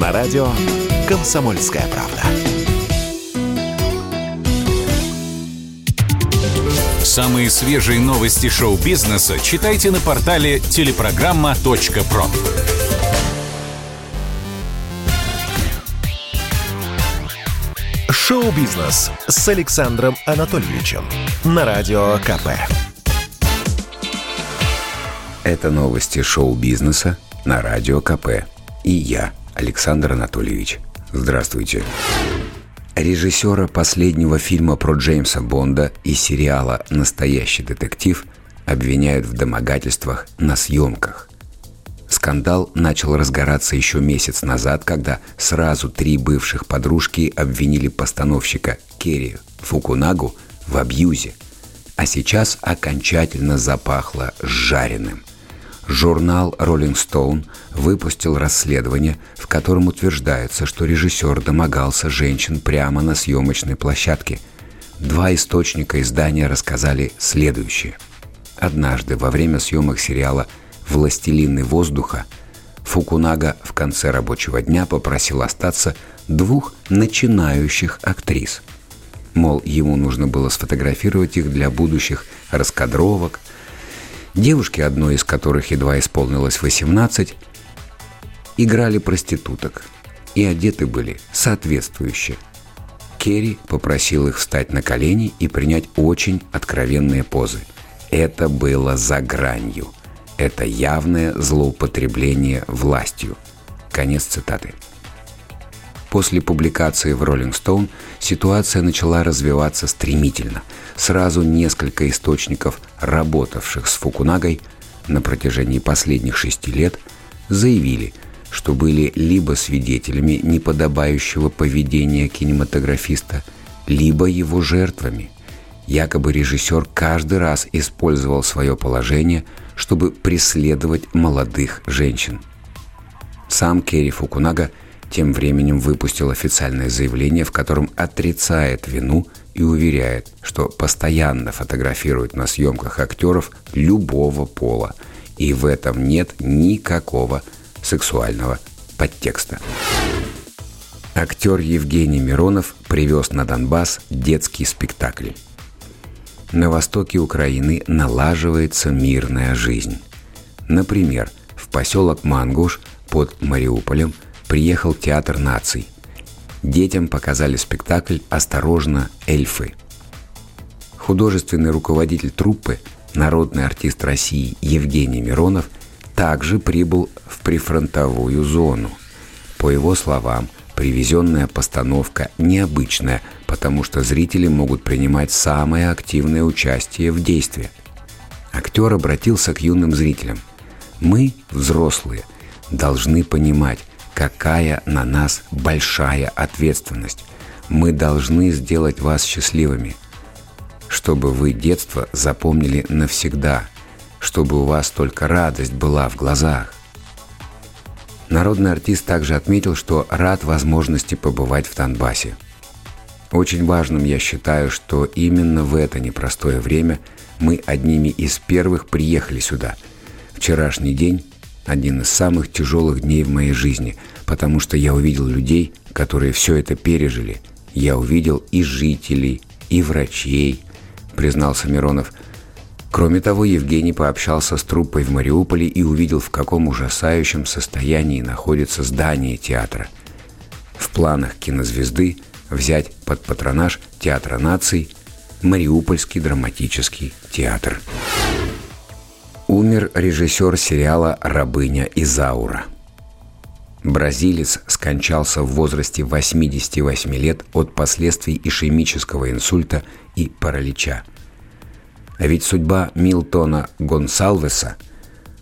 На радио «Комсомольская правда». Самые свежие новости шоу-бизнеса читайте на портале телепрограмма.про. Шоу-бизнес с Александром Анатольевичем на Радио КП. Это новости шоу-бизнеса на Радио КП. И я, Александр Анатольевич. Здравствуйте. Режиссера последнего фильма про Джеймса Бонда и сериала «Настоящий детектив» обвиняют в домогательствах на съемках. Скандал начал разгораться еще месяц назад, когда сразу три бывших подружки обвинили постановщика Керри Фукунагу в абьюзе. А сейчас окончательно запахло жареным – Журнал Rolling Stone выпустил расследование, в котором утверждается, что режиссер домогался женщин прямо на съемочной площадке. Два источника издания рассказали следующее. Однажды во время съемок сериала «Властелины воздуха» Фукунага в конце рабочего дня попросил остаться двух начинающих актрис. Мол, ему нужно было сфотографировать их для будущих раскадровок – Девушки, одной из которых едва исполнилось 18, играли проституток и одеты были соответствующе. Керри попросил их встать на колени и принять очень откровенные позы. Это было за гранью. Это явное злоупотребление властью. Конец цитаты. После публикации в Rolling Stone ситуация начала развиваться стремительно. Сразу несколько источников, работавших с Фукунагой на протяжении последних шести лет, заявили, что были либо свидетелями неподобающего поведения кинематографиста, либо его жертвами. Якобы режиссер каждый раз использовал свое положение, чтобы преследовать молодых женщин. Сам Керри Фукунага – тем временем выпустил официальное заявление, в котором отрицает вину и уверяет, что постоянно фотографирует на съемках актеров любого пола, и в этом нет никакого сексуального подтекста. Актер Евгений Миронов привез на Донбасс детский спектакль. На востоке Украины налаживается мирная жизнь. Например, в поселок Мангуш под Мариуполем – приехал Театр наций. Детям показали спектакль «Осторожно, эльфы». Художественный руководитель труппы, народный артист России Евгений Миронов также прибыл в прифронтовую зону. По его словам, привезенная постановка необычная, потому что зрители могут принимать самое активное участие в действии. Актер обратился к юным зрителям. «Мы, взрослые, должны понимать, какая на нас большая ответственность. Мы должны сделать вас счастливыми, чтобы вы детство запомнили навсегда, чтобы у вас только радость была в глазах. Народный артист также отметил, что рад возможности побывать в Донбассе. Очень важным я считаю, что именно в это непростое время мы одними из первых приехали сюда. Вчерашний день один из самых тяжелых дней в моей жизни, потому что я увидел людей, которые все это пережили. Я увидел и жителей, и врачей, признался Миронов. Кроме того, Евгений пообщался с труппой в Мариуполе и увидел, в каком ужасающем состоянии находится здание театра. В планах кинозвезды взять под патронаж Театра наций Мариупольский драматический театр. Умер режиссер сериала «Рабыня Изаура». Бразилец скончался в возрасте 88 лет от последствий ишемического инсульта и паралича. А ведь судьба Милтона Гонсалвеса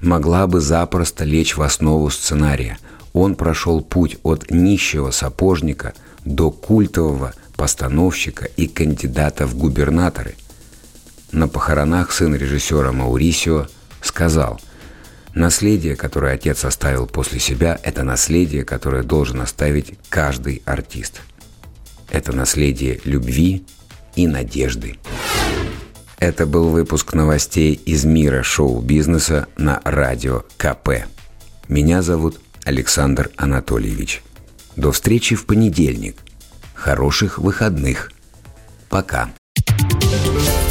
могла бы запросто лечь в основу сценария. Он прошел путь от нищего сапожника до культового постановщика и кандидата в губернаторы. На похоронах сын режиссера Маурисио – сказал, «Наследие, которое отец оставил после себя, это наследие, которое должен оставить каждый артист. Это наследие любви и надежды». Это был выпуск новостей из мира шоу-бизнеса на радио КП. Меня зовут Александр Анатольевич. До встречи в понедельник. Хороших выходных. Пока.